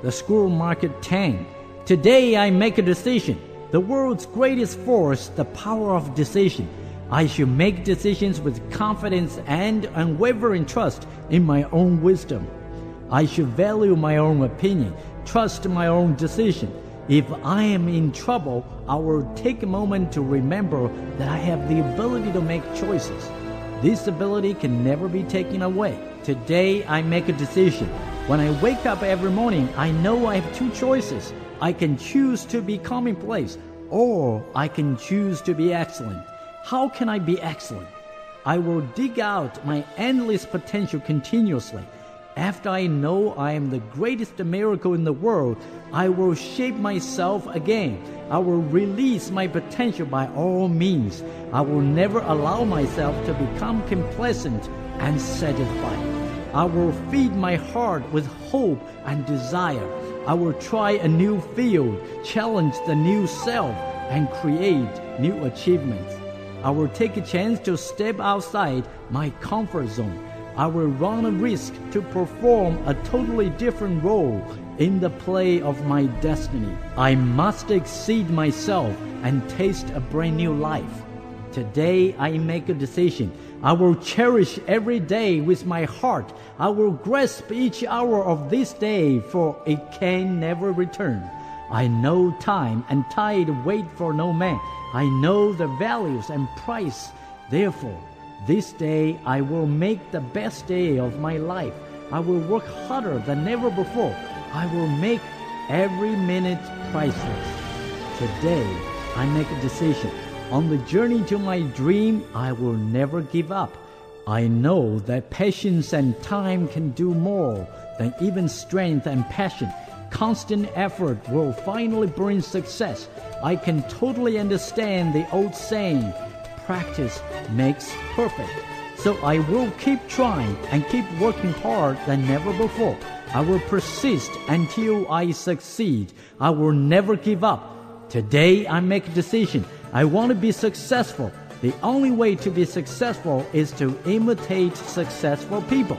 The Scroll Marked 10. Today I make a decision. The world's greatest force, the power of decision. I should make decisions with confidence and unwavering trust in my own wisdom. I should value my own opinion, trust my own decision. If I am in trouble, I will take a moment to remember that I have the ability to make choices. This ability can never be taken away. Today I make a decision. When I wake up every morning, I know I have two choices. I can choose to be commonplace, or I can choose to be excellent. How can I be excellent? I will dig out my endless potential continuously. After I know I am the greatest miracle in the world, I will shape myself again. I will release my potential by all means. I will never allow myself to become complacent and satisfied. I will feed my heart with hope and desire. I will try a new field, challenge the new self, and create new achievements. I will take a chance to step outside my comfort zone. I will run a risk to perform a totally different role in the play of my destiny. I must exceed myself and taste a brand new life. Today I make a decision. I will cherish every day with my heart. I will grasp each hour of this day, for it can never return. I know time and tide wait for no man. I know the values and price. Therefore, this day I will make the best day of my life. I will work harder than ever before. I will make every minute priceless. Today I make a decision. On the journey to my dream, I will never give up. I know that patience and time can do more than even strength and passion. Constant effort will finally bring success. I can totally understand the old saying, practice makes perfect. So I will keep trying and keep working hard than never before. I will persist until I succeed. I will never give up. Today I make a decision. I want to be successful. The only way to be successful is to imitate successful people.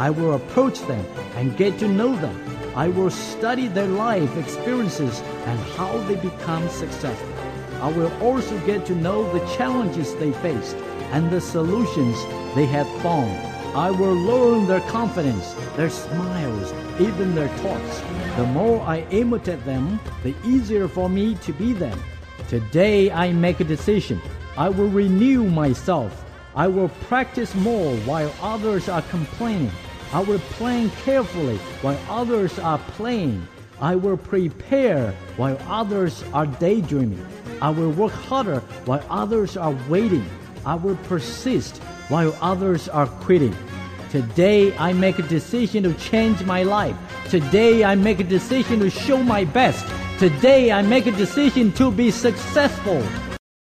I will approach them and get to know them. I will study their life experiences and how they become successful. I will also get to know the challenges they faced and the solutions they have found. I will learn their confidence, their smiles, even their thoughts. The more I imitate them, the easier for me to be them. Today I make a decision. I will renew myself. I will practice more while others are complaining. I will plan carefully while others are playing. I will prepare while others are daydreaming. I will work harder while others are waiting. I will persist while others are quitting. Today I make a decision to change my life. Today I make a decision to show my best. Today I make a decision to be successful.